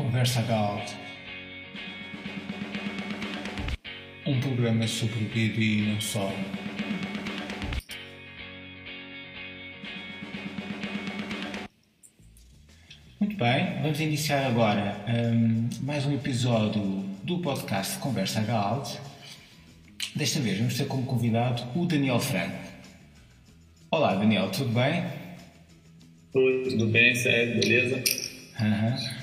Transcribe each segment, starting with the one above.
Conversa Gal. Um programa sobre vida e não só. Muito bem, vamos iniciar agora um, mais um episódio do podcast Conversa Galt. Desta vez vamos ter como convidado o Daniel Franco. Olá Daniel, tudo bem? Tudo bem, Sérgio, beleza? Uhum.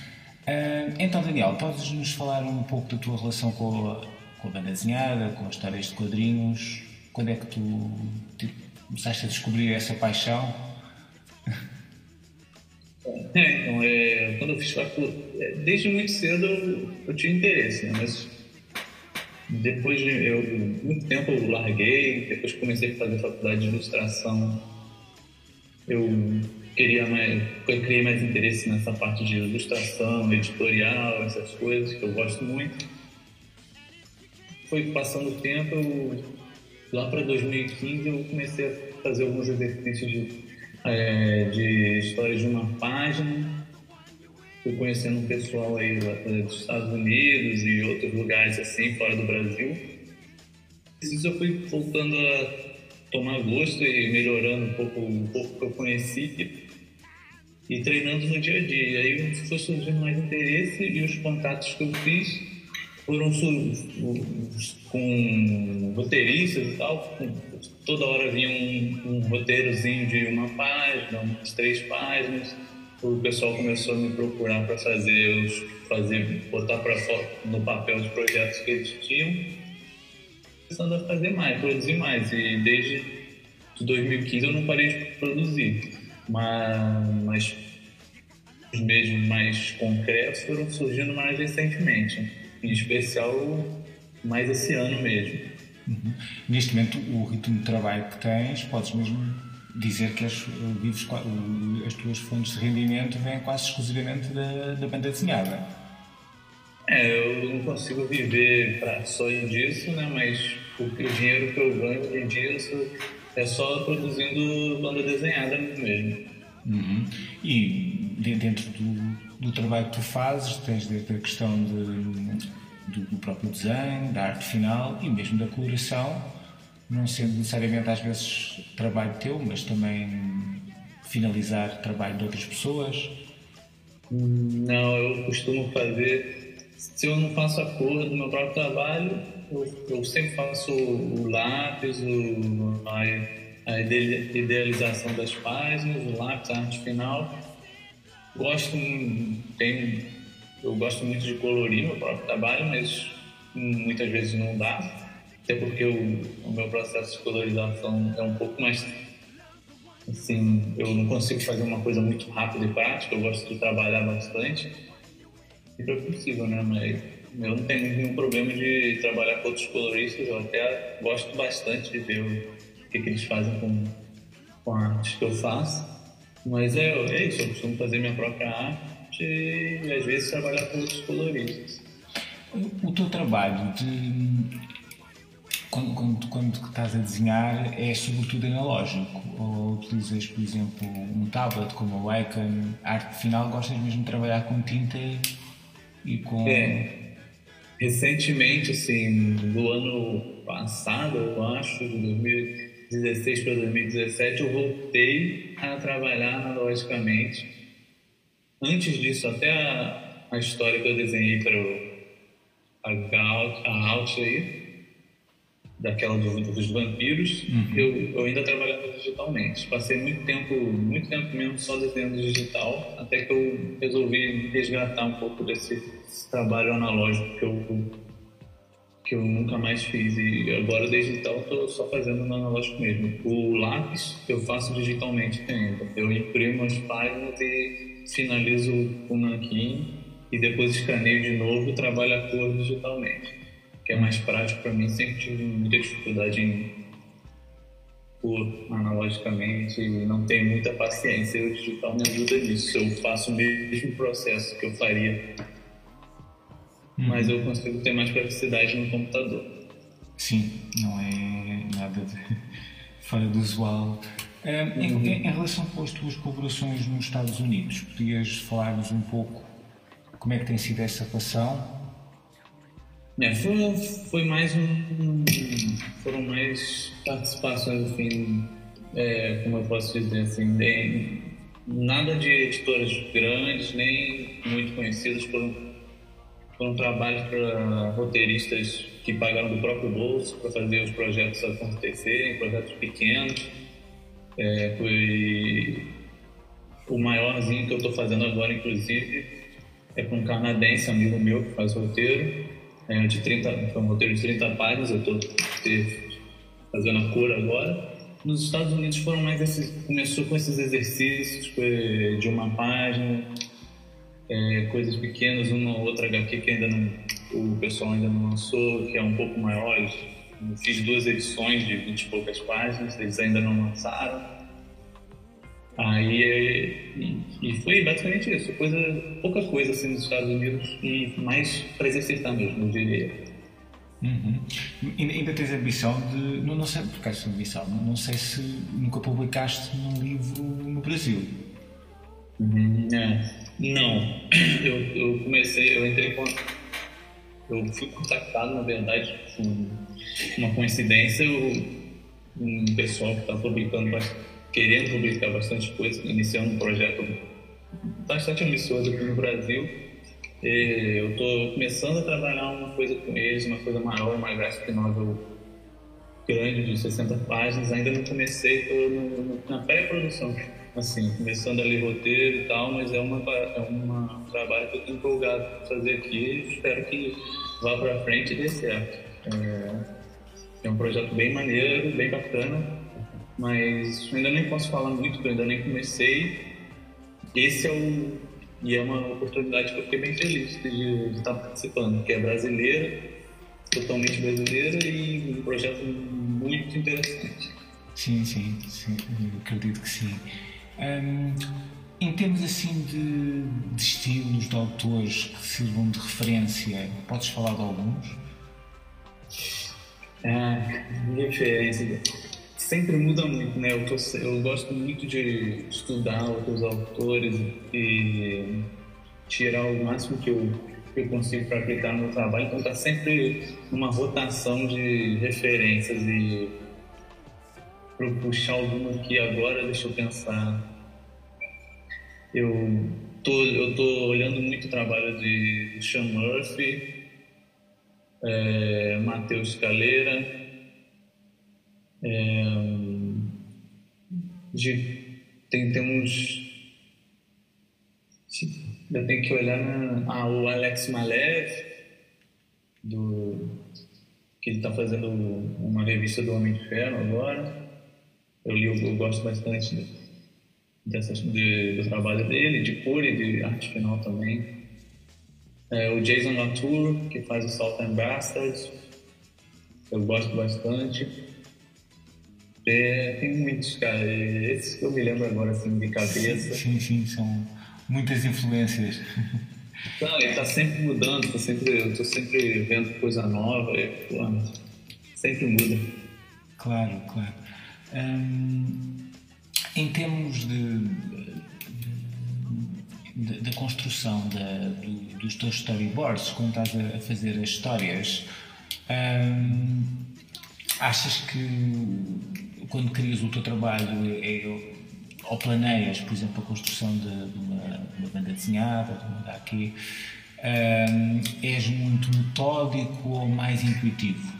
Uh, então Daniel, podes nos falar um pouco da tua relação com a, com a banda desenhada, com as histórias de quadrinhos? Quando é que tu tipo, começaste a descobrir essa paixão? É, então, é, quando eu fiz faculdade, é, desde muito cedo eu, eu tinha interesse, né? mas depois de eu, muito tempo eu larguei, depois comecei a fazer faculdade de ilustração, eu queria mais, eu criei mais interesse nessa parte de ilustração, editorial, essas coisas que eu gosto muito. Foi passando o tempo, eu, lá para 2015 eu comecei a fazer alguns exercícios de, é, de história de uma página fui conhecendo um pessoal aí lá dos Estados Unidos e outros lugares assim, fora do Brasil. Isso eu fui voltando a tomar gosto e melhorando um pouco o pouco que eu conheci e treinando no dia a dia. E aí foi surgindo mais interesse e os contatos que eu fiz foram com roteiristas e tal. Toda hora vinha um, um roteirozinho de uma página, umas três páginas o pessoal começou a me procurar para fazer os fazer botar para no papel os projetos que eles tinham começando a fazer mais produzir mais e desde 2015 eu não parei de produzir mas, os mesmos mais concretos foram surgindo mais recentemente em especial mais esse ano mesmo uhum. neste momento o ritmo de trabalho que tens podes mesmo dizer que as, vives, as tuas fontes de rendimento vêm quase exclusivamente da, da banda desenhada. É, eu não consigo viver só disso, né? Mas o, dinheiro que eu ganho disso é só produzindo banda desenhada mesmo. Uhum. E dentro do, do, trabalho que tu fazes, tens desde a questão de, do, do próprio desenho, da arte final e mesmo da coloração, não sendo necessariamente às vezes trabalho teu, mas também finalizar trabalho de outras pessoas? Não, eu costumo fazer. Se eu não faço a cor do meu próprio trabalho, eu, eu sempre faço o lápis, o, a, a idealização das páginas, o lápis, a arte final. Gosto, tem, eu gosto muito de colorir meu próprio trabalho, mas muitas vezes não dá até porque o, o meu processo de colorização é um pouco mais assim, eu não consigo fazer uma coisa muito rápida e prática, eu gosto de trabalhar bastante. Sempre é possível, né? Mas eu não tenho nenhum problema de trabalhar com outros coloristas, eu até gosto bastante de ver o que, que eles fazem com, com a arte que eu faço. Mas é, é isso, eu costumo fazer minha própria arte e às vezes trabalhar com outros coloristas. O teu trabalho de quando, quando, quando estás a desenhar é sobretudo analógico ou utilizas, por exemplo, um tablet como a Wacom, arte final, gostas mesmo de trabalhar com tinta e com... É, recentemente, assim, do ano passado, eu acho, de 2016 para 2017, eu voltei a trabalhar analogicamente. Antes disso, até a, a história que eu desenhei para a, a Alt aí, daquela do, dos vampiros, uhum. eu, eu ainda trabalhava digitalmente. Passei muito tempo, muito tempo mesmo só desenhando digital, até que eu resolvi resgatar um pouco desse trabalho analógico que eu, que eu nunca mais fiz. E agora, então, estou só fazendo no analógico mesmo. O lápis eu faço digitalmente ainda. Eu imprimo as páginas e finalizo o nanquim e depois escaneio de novo e trabalho a cor digitalmente que é mais prático para mim. Sempre tive muita dificuldade em pôr analogicamente e não tenho muita paciência. O digital me ajuda nisso. Eu faço o mesmo processo que eu faria, uhum. mas eu consigo ter mais praticidade no computador. Sim, não é nada de fora do usual. Um, em, uhum. em, relação as tuas colaborações nos Estados Unidos, podias falar-nos um pouco Como é que tem sido essa relação? É, foi, foi mais um, foram mais participações, enfim, é, como eu posso dizer assim, nem, nada de editoras grandes, nem muito conhecidas, foram, foram trabalhos para roteiristas que pagaram do próprio bolso para fazer os projetos acontecerem, projetos pequenos. É, foi o maiorzinho que eu estou fazendo agora, inclusive, é com um canadense, amigo meu, que faz roteiro é, de 30, foi um roteiro de 30 páginas, eu estou fazendo a cor agora. Nos Estados Unidos foram mais esses, começou com esses exercícios de uma página, é, coisas pequenas, uma outra HQ que ainda não, o pessoal ainda não lançou, que é um pouco maior. Eu fiz duas edições de 20 e poucas páginas, eles ainda não lançaram. Aí, e, e, foi basicamente isso, coisa, pouca coisa assim nos Estados Unidos e mais para exercitar mesmo, eu diria. Uhum. Ainda tens ambição de. Não, não sei porque essa ambição, não, não sei se nunca publicaste num livro no Brasil. Uhum, é. Não, eu, eu comecei, eu entrei com. Eu fui contactado, na verdade, com uma coincidência, um pessoal que está publicando bastante querendo publicar bastante coisa, iniciando um projeto bastante ambicioso aqui no Brasil. E eu estou começando a trabalhar uma coisa com eles, uma coisa maior, uma graphic novel grande de 60 páginas. Ainda não comecei, estou na pré-produção, assim, começando a ler roteiro e tal, mas é, uma, é uma, um trabalho que eu estou empolgado para fazer aqui. Espero que vá para frente e dê certo. É, é um projeto bem maneiro, bem bacana mas ainda nem posso falar muito, eu ainda nem comecei. Esse é o. E é uma oportunidade que eu fiquei bem feliz de, de estar participando, que é brasileira, totalmente brasileira e um projeto muito interessante. Sim, sim, sim acredito que sim. Um, em termos assim de, de estilos, de autores que sirvam de referência, podes falar de alguns? Ah, referência sempre muda muito, né? Eu, tô, eu gosto muito de estudar outros autores e tirar o máximo que eu, que eu consigo para aplicar no meu trabalho. Então, tá sempre uma rotação de referências e para puxar alguma aqui agora, deixa eu pensar. Eu tô, eu tô olhando muito o trabalho de Sean Murphy, é, Matheus Caleira, é, de, tem, temos. Eu tenho que olhar na, ah, o Alex Malev, do, que ele está fazendo uma revista do Homem de Ferro agora. Eu li, eu, gosto bastante de, dessas, de, do trabalho dele, de cor e de arte final também. É, o Jason Latour, que faz o Salt and Bastards, eu gosto bastante. É, tem muitos, cara. Esses que eu me lembro agora, assim, de cabeça. Sim, sim, são muitas influências. Não, ele tá sempre mudando, tá sempre, eu tô sempre vendo coisa nova, e, pô, sempre muda. Claro, claro. Hum, em termos de, da construção da, do, dos teus storyboards, quando estás a, a fazer as histórias, hum, achas que quando crias o teu trabalho é, é, ou planeias, por exemplo, a construção de, de, uma, de uma, banda desenhada, de uma HQ, um, és muito metódico ou mais intuitivo?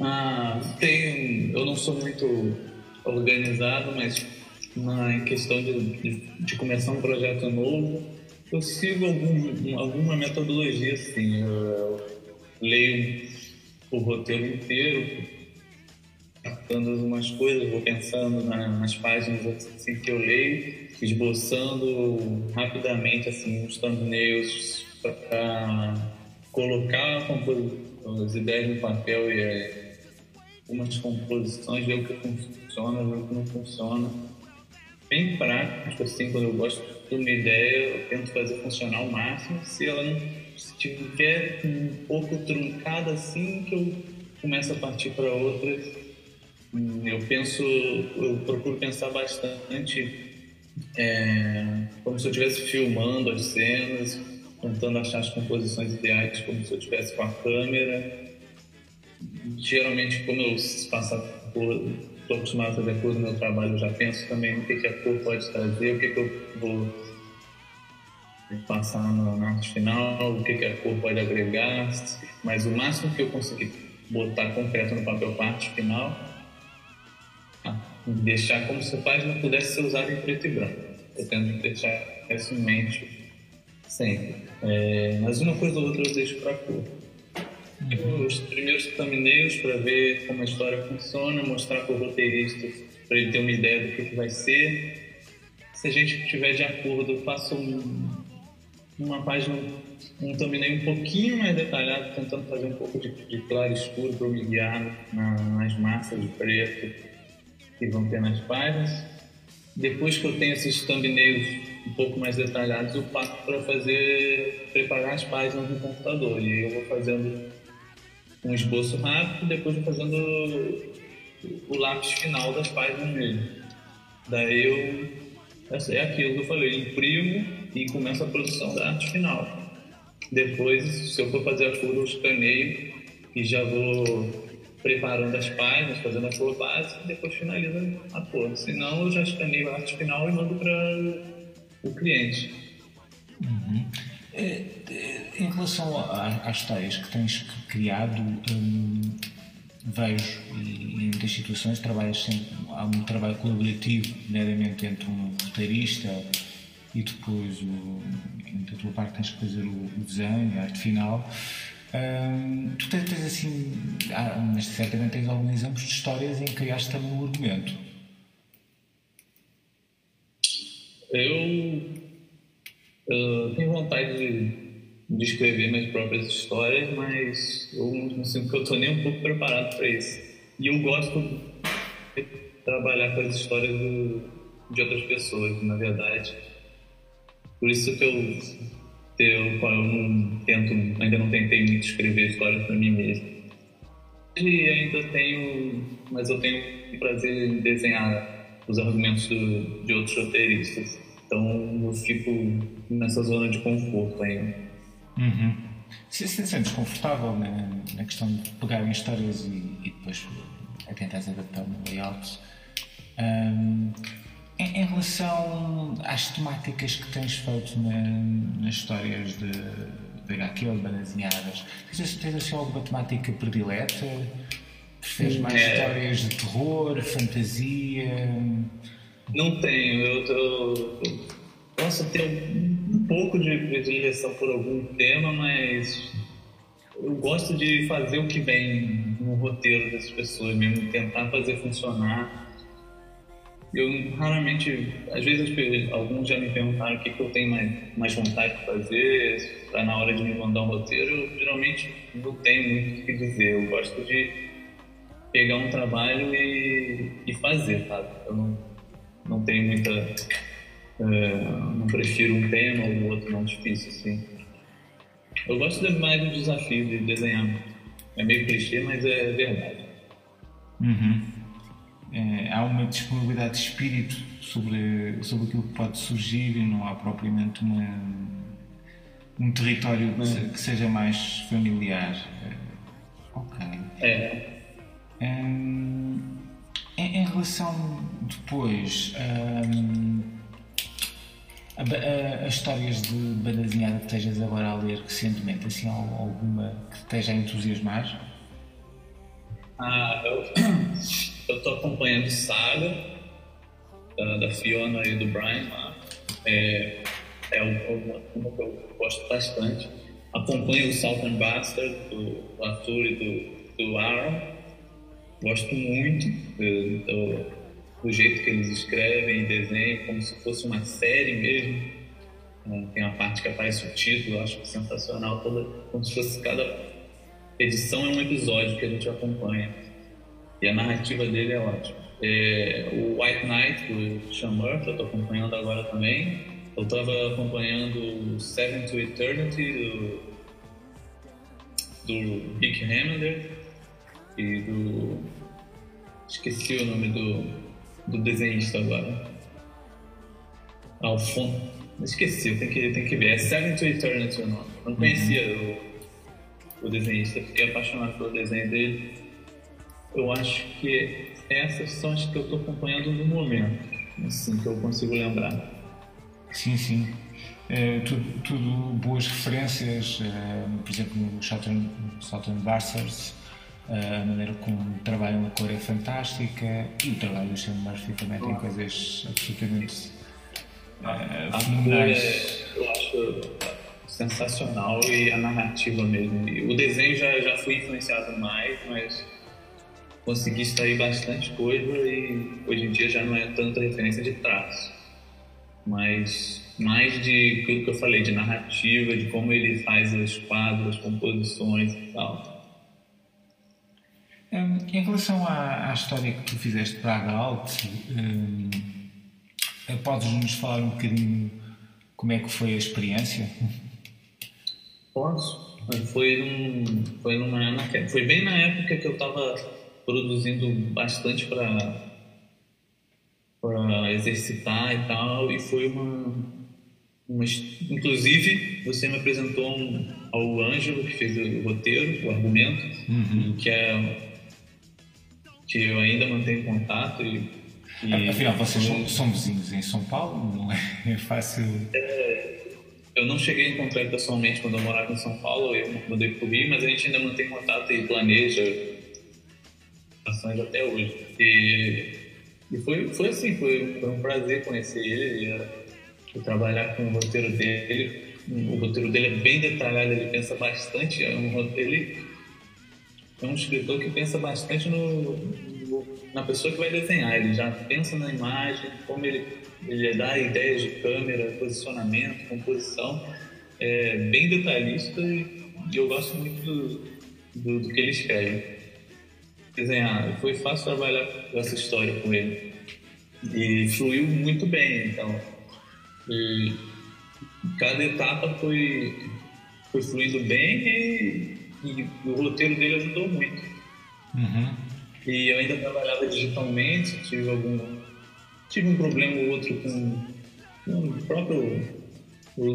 Ah, tem, eu não sou muito organizado, mas na questão de, de, de começar um projeto novo, eu sigo algum, alguma metodologia, assim. Eu, eu leio o roteiro inteiro, captando algumas coisas, vou pensando na, nas páginas assim que eu leio, esboçando rapidamente assim os thumbnails para colocar as ideias no papel e é, umas composições, ver o que funciona, ver o que não funciona. Bem prático, assim, quando eu gosto de uma ideia, eu tento fazer funcionar ao máximo. Se ela não se tiver um pouco truncada assim, que eu começo a partir para outras eu penso, eu procuro pensar bastante é, como se eu estivesse filmando as cenas, tentando achar as composições ideais, como se eu estivesse com a câmera. Geralmente, como eu cor, estou acostumado a fazer a cor no meu trabalho, eu já penso também no que, que a cor pode trazer, o que, que eu vou passar na arte final, o que, que a cor pode agregar, mas o máximo que eu consegui botar concreto no papel parte final, deixar como se a página pudesse ser usada em preto e branco. Eu tento deixar isso em mente sempre. É, mas uma coisa ou outra eu deixo para cor. Uhum. Os primeiros thumbnails para ver como a história funciona, mostrar para o roteirista para ele ter uma ideia do que, que vai ser. Se a gente tiver de acordo, eu faço um, uma página, um thumbnail um pouquinho mais detalhado, tentando fazer um pouco de, de claro escuro para me guiar na, nas massas de preto que vão ter nas páginas. Depois que eu tenho esses thumbnails um pouco mais detalhados, eu passo para fazer, preparar as páginas no computador. E eu vou fazendo um esboço rápido, depois vou fazendo o lápis final das páginas mesmo. Daí eu é aquilo que eu falei, imprimo e começo a produção da arte final. Depois, se eu for fazer a cor, eu escaneio e já vou preparando as páginas, fazendo a cor base e depois finalizo a cor. Senão, eu já escaneio a arte final e mando para o cliente. Uhum. É, é, em relação às histórias que tens criado, hum, vejo em muitas situações trabalhas sempre, há um trabalho colaborativo, nomeadamente entre um roteirista e depois o, da tua parte tens que fazer o, o desenho, a arte final. Tu tens, tens assim, ah, mas certamente tens alguns exemplos de histórias em que criaste também um argumento. Eu, eu tenho vontade de de escrever minhas próprias histórias, mas eu não sinto que eu estou nem um pouco preparado para isso. E eu gosto de trabalhar com as histórias do, de outras pessoas, na verdade. Por isso que eu, eu, eu não tento, ainda não tentei muito escrever histórias para mim mesmo. E ainda tenho, mas eu tenho prazer em desenhar os argumentos do, de outros roteiristas. Então eu fico nessa zona de conforto ainda. Uhum. Se se sentes confortável na, na, questão de pegar em histórias e, e depois a tentar adaptar no layout. Um, em, relação às temáticas que tens feito na, nas histórias de, de HQ ou de bandazinhadas, tens, tens assim alguma temática predileta? Preferes mais é. histórias de terror, fantasia? Não tenho, eu, eu, eu posso ter um pouco de predileção por algum tema, mas eu gosto de fazer o que vem no roteiro dessas pessoas mesmo, tentar fazer funcionar. Eu raramente, às vezes alguns já me perguntaram o que, que eu tenho mais, mais vontade de fazer, para na hora de me mandar um roteiro, eu geralmente não tenho muito o que dizer. Eu gosto de pegar um trabalho e, e fazer, sabe? Eu não, não tenho muita é, não prefiro um tema ou outro não difícil, assim. Eu gosto mais do desafio de desenhar. É meio clichê, mas é verdade. Uhum. É, há uma disponibilidade de espírito sobre, sobre aquilo que pode surgir e não há propriamente uma, um território que, que seja mais familiar. É, ok. É. Um, em, em, relação depois. Um, as histórias de bandazinhada que estejas agora a ler recentemente, assim, alguma que te esteja a entusiasmar? Ah, eu estou acompanhando Saga, da, da, Fiona e do Brian lá. É, é uma, uma que eu gosto bastante. Acompanho o Southern Bastard, do, do Arthur e do, do Aaron. Gosto muito do, do do jeito que eles escrevem e desenham, como se fosse uma série mesmo. É, tem uma parte que aparece o título, eu acho sensacional, toda, como se fosse cada edição é um episódio que a gente acompanha. E a narrativa dele é ótima. É, o White Knight, do Sean Murphy, eu estou acompanhando agora também. Eu estava acompanhando o Seven to Eternity, do, do Rick Remender e do. Esqueci o nome do, do desenhista agora. Alfonso. Esqueci, tem que, tem que ver. É Seven to Eternity o nome. Não conhecia uhum. o, o desenhista, fiquei apaixonado pelo desenho dele. Eu acho que essas são as que eu estou acompanhando no momento, assim, que eu consigo lembrar. Sim, sim. É, tudo, tudo, boas referências, é, por exemplo, no Southern, Southern Bastards, é, a maneira como trabalham a cor é fantástica e o trabalho do Sam Murphy também tem coisas absolutamente uh, fenomenais. É, eu acho sensacional e a narrativa mesmo. E o desenho já, já fui influenciado mais, mas consegui extrair bastante coisa e hoje em dia já não é tanta referência de traço, mas mais de aquilo que eu falei, de narrativa, de como ele faz os quadros, as composições e tal. Um, em relação à, à, história que tu fizeste para a Galt, um, podes nos falar um bocadinho como é que foi a experiência? Posso. Foi, num, foi, numa, foi bem na época que eu estava produzindo bastante para para exercitar e tal e foi uma, uma inclusive você me apresentou um, ao Ângelo que fez o roteiro o argumento uhum. que é que eu ainda mantenho contato e, e afinal vocês são, são, vizinhos em São Paulo não é? Fácil. É, eu não cheguei a encontrar pessoalmente quando eu morava em São Paulo eu mudei para o Rio mas a gente ainda mantém contato e planeja ações até hoje. E, e foi, foi assim, foi, foi um prazer conhecer ele e, trabalhar com o roteiro dele. O roteiro dele é bem detalhado, ele pensa bastante, é um, ele é um escritor que pensa bastante no, no, na pessoa que vai desenhar, ele já pensa na imagem, como ele, ele dá ideias de câmera, posicionamento, composição, é bem detalhista e, e eu gosto muito do, do, do que ele escreve desenhar. Foi fácil trabalhar essa história com ele. E fluiu muito bem, então. E cada etapa foi, foi fluindo bem e, e o roteiro dele ajudou muito. Uhum. E eu ainda trabalhava digitalmente, tive algum. Tive um problema ou outro com, com o próprio o,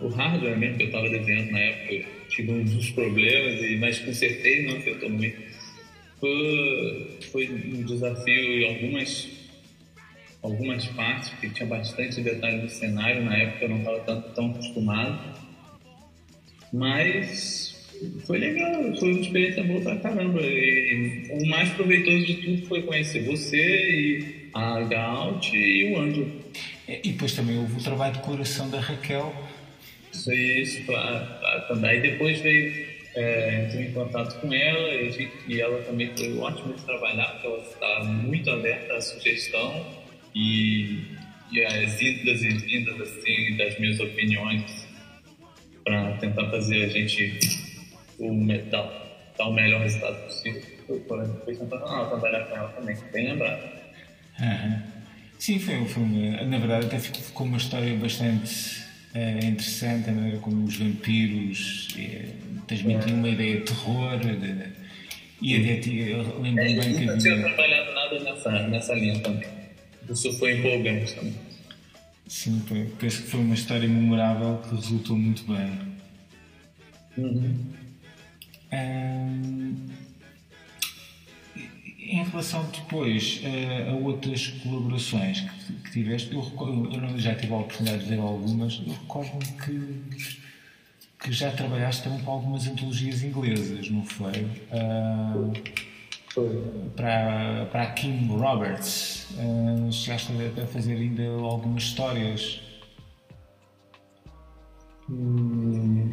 o hardware mesmo que eu estava desenhando na época. Tive uns problemas, e, mas consertei, não afetou muito foi, foi um desafio em algumas, algumas partes, porque tinha bastante detalhe no cenário, na época eu não estava tão, tão acostumado. Mas foi legal, foi uma experiência boa pra caramba. E o mais proveitoso de tudo foi conhecer você e a Gaut e o Anjo. E depois também houve o trabalho de coração da Raquel. Isso, isso, claro. Aí depois veio é, entrei em contato com ela e, ela também foi ótima de trabalhar, porque ela está muito alerta à sugestão e, e às idas e vindas assim, das minhas opiniões para tentar fazer a gente o, dar, o melhor resultado possível. Foi sensacional trabalhar com ela também, bem lembrado. Uhum. Sim, foi, foi na verdade até ficou uma história bastante é interessante a maneira como os vampiros é, transmitiam uma ideia de terror. De, e até eu lembro é, bem que. Nunca tinha trabalhado nada nessa, nessa linha também. Isso foi empolgante também. Sim, penso que foi uma história memorável que resultou muito bem. Uhum. Um, em relação depois a, a outras colaborações que, que tiveste, eu, eu, já tive a oportunidade de ver algumas, eu recordo-me que, que já trabalhaste também com algumas antologias inglesas, não foi? Uh, para, para a Kim Roberts, uh, chegaste a, a fazer ainda algumas histórias. Hum,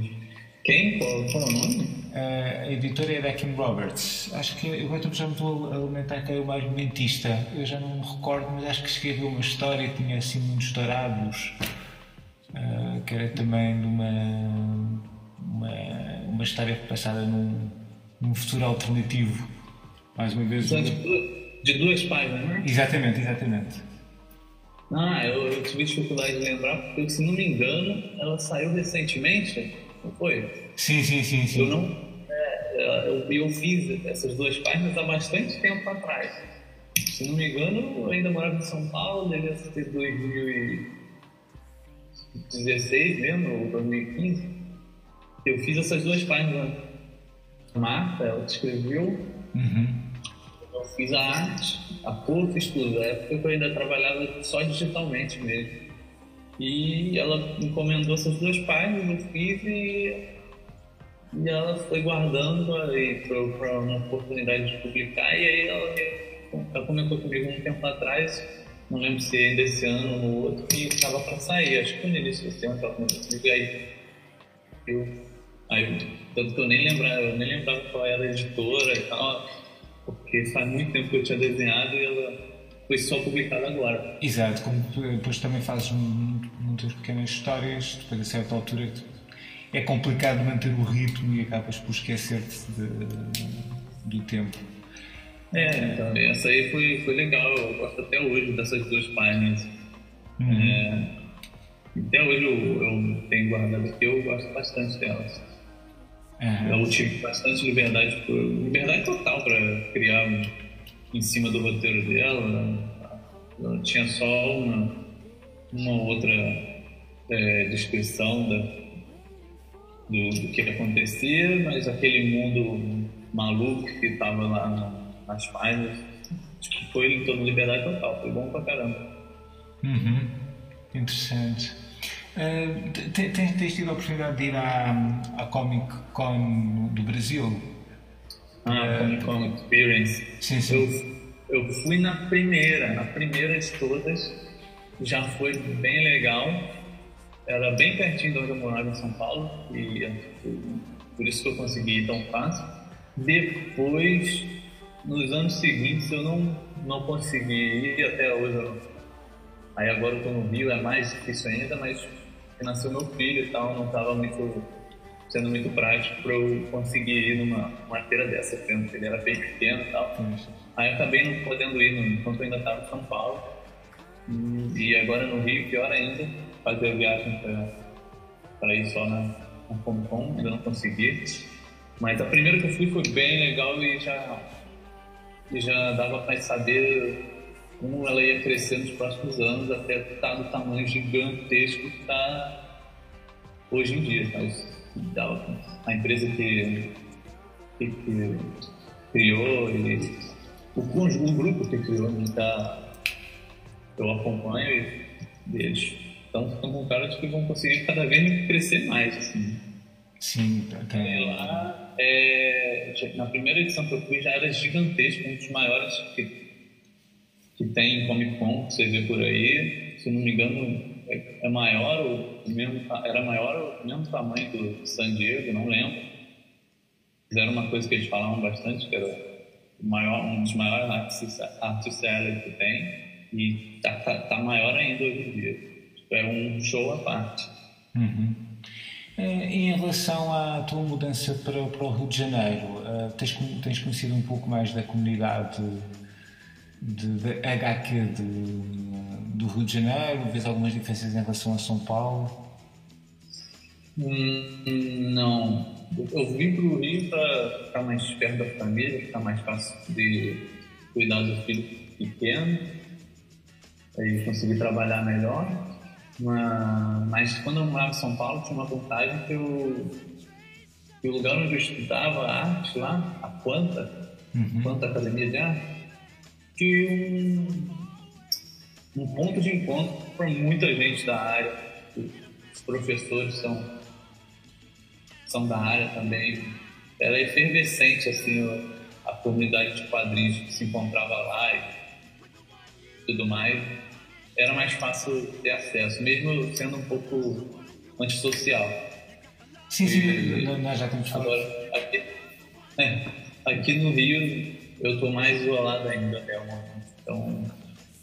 quem? Qual, qual é o nome? a editora é da Kim Roberts. Acho que eu agora já me estou a alimentar que é o mais momentista. Eu já não me recordo, mas acho que escreveu uma história que tinha assim muitos dourados, uh, que era também de uma, uma, uma história passada num, num futuro alternativo. Mais uma vez. Então, de duas páginas, não é? Exatamente, exatamente. Ah, eu, eu tive dificuldade de lembrar, porque se não me engano, ela saiu recentemente, não foi? Sim, sim, sim. sim. Eu não. É, eu, eu fiz essas duas páginas há bastante tempo atrás. Se não me engano, eu ainda morava em São Paulo, devia ser 2000 e 2016 mesmo, ou 2015, eu fiz essas duas páginas. Marta, ela escreveu, uhum. eu fiz a arte, a cor, fiz tudo. Na época eu ainda trabalhava só digitalmente mesmo. E ela encomendou essas duas páginas, eu fiz e, e ela foi guardando para uma oportunidade de publicar. E aí ela, ela comentou comigo um tempo atrás, não lembro se ainda esse ano ou no outro, que estava para sair. Acho que no início desse ano ela comentou comigo. E aí eu, aí, tanto que eu nem lembrava, eu nem lembrava qual era a editora e tal, porque faz muito tempo que eu tinha desenhado e ela foi só publicada agora. Exato, como depois também fazes muitas pequenas histórias, depois a certa altura é complicado manter o ritmo e acabas por esquecer-te do tempo. É, então, essa aí foi, foi legal, eu gosto até hoje dessas duas páginas. Uhum. É, até hoje eu, eu tenho guardado aqui, eu gosto bastante delas. Uhum. Eu tive bastante liberdade, liberdade total para criar um em cima do roteiro dela. Ela tinha só uma, uma outra é, descrição da, do, do, que acontecia, mas aquele mundo maluco que estava lá nas páginas tipo, foi em toda liberdade total. Foi bom pra caramba. Uhum. Interessante. Uh, tens tido a oportunidade de ir à, à Comic Con do Brasil? Ah, é... Comic Con Experience. Sim, sim. Eu, eu fui na primeira, na primeira de todas, já foi bem legal. Era bem pertinho de onde eu morava em São Paulo e por isso que eu consegui ir tão fácil. Depois, nos anos seguintes, eu não, não consegui ir até hoje. Eu, aí agora eu tô no Rio, é mais difícil ainda, mas nasceu meu filho e tal, não estava muito sendo muito prático para eu conseguir ir numa uma feira dessa, porque ele era bem pequeno e tal. Aí eu acabei não podendo ir no, enquanto eu ainda estava em São Paulo. E agora no Rio, pior ainda, fazer a viagem para ir só na, na Comic Con, ainda não consegui. Mas a primeira que eu fui foi bem legal e já, e já dava para saber como ela ia crescer nos próximos anos até estar tá do tamanho gigantesco que está hoje em dia. Mas a empresa que, que, que criou e o, o grupo que criou, tá, eu acompanho eles estão com cara de que vão conseguir cada vez crescer mais. Assim. Sim, tem. lá, é, na primeira edição que eu fui já era gigantesco, um dos maiores que, que tem em Comic Con, que você vê por aí. Se não me engano, é, maior, o mesmo, era maior o mesmo tamanho do San Diego, não lembro. Fizeram uma coisa que eles falavam bastante, que era maior, um dos maiores art sellers que tem, e tá, tá, tá, maior ainda hoje em dia. Tipo, é um show à parte. Uhum. É, em relação à tua mudança para, para o Rio de Janeiro, uh, tens, tens conhecido um pouco mais da comunidade de, de HQ de, do Rio de Janeiro? Vês algumas diferenças em relação a São Paulo? Hum, não. Eu vim para o Rio para ficar mais perto da família, ficar mais fácil de cuidar do filho pequeno e conseguir trabalhar melhor. Mas, quando eu morava em São Paulo, tinha uma vontade que, eu, que o lugar onde eu estudava arte lá, a Quanta, uhum. Quanta Academia de Arte, que um, um ponto de encontro para muita gente da área. Os professores são, são da área também. Era efervescente assim, a comunidade de quadrinhos que se encontrava lá e tudo mais. Era mais fácil ter acesso, mesmo sendo um pouco antissocial. Sim, sim, e, nós já temos. Agora, aqui, é, aqui no Rio eu estou mais isolado ainda até o momento. Então,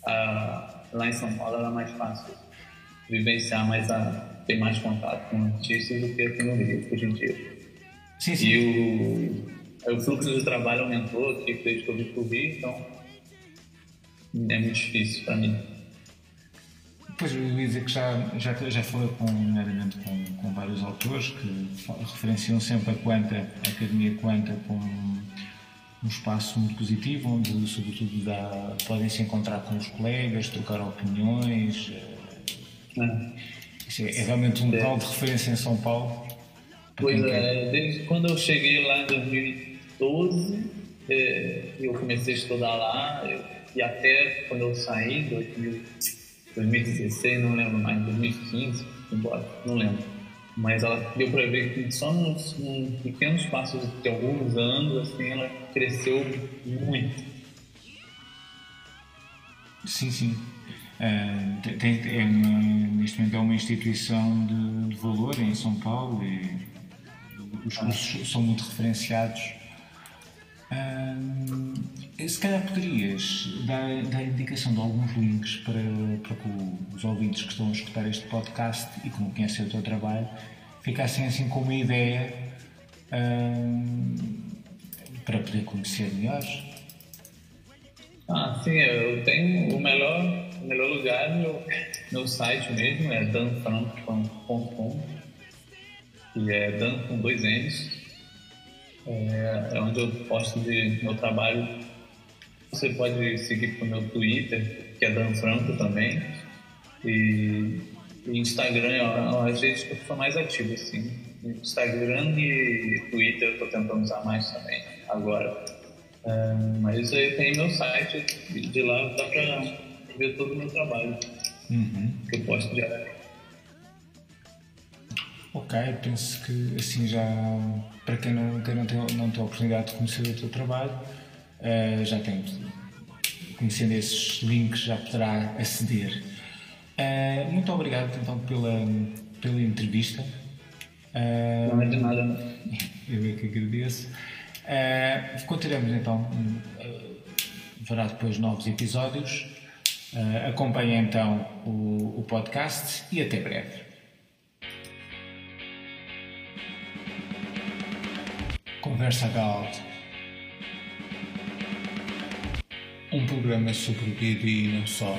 a, lá em São Paulo era mais fácil vivenciar mais a ter mais contato com artistas do que aqui no Rio hoje em dia. Sim, sim. E o, o fluxo de trabalho aumentou aqui desde que eu vim para o Rio, então é muito difícil para mim. Pois eu ia dizer que já, já, já falei com, com, com vários autores que referenciam sempre a Quanta, a Academia Quanta, como um espaço muito positivo, onde, sobretudo, dá, podem se encontrar com os colegas, trocar opiniões. Eh, Isso é, é realmente um local de referência em São Paulo. Pois é, desde quando eu cheguei lá em 2012, é, eu comecei a estudar lá, eu, e até quando eu saí, em 2016, não lembro mais, 2015, embora, não lembro. Mas ela deu para ver que só nos, nos pequenos passos de alguns anos, assim, ela cresceu muito. Sim, sim. Uh, tem, é uma, neste momento é uma instituição de, de valor em São Paulo e os cursos são muito referenciados. Se calhar poderias dar, dar indicação de alguns links para, para que os ouvintes que estão a escutar este podcast e que não conhecem o teu trabalho ficassem assim com uma ideia para poder conhecer melhor. Ah, sim, eu tenho o melhor, o melhor lugar no meu site mesmo, é danfranco.com, que é dan com dois N's. É, é, onde eu posto de meu trabalho. Você pode seguir o meu Twitter, que é Dan Franco também. E, e Instagram é as redes que eu sou mais ativo, assim. Instagram e Twitter eu estou tentando usar mais também agora. É, mas aí tem meu site, de lá dá para ver todo o meu trabalho uhum. que eu posto diariamente. Ok, penso que assim já, para quem não, quem não, tem, não tem a oportunidade de conhecer o teu trabalho, uh, já tem, conhecendo esses links, já poderá aceder. Uh, muito obrigado então pela, pela entrevista. Uh, não é de nada. Eu é que agradeço. Uh, continuamos então, verá depois novos episódios. Uh, acompanhe então o, o podcast e até breve. Conversa Galt. Um programa sobre o vida e não só.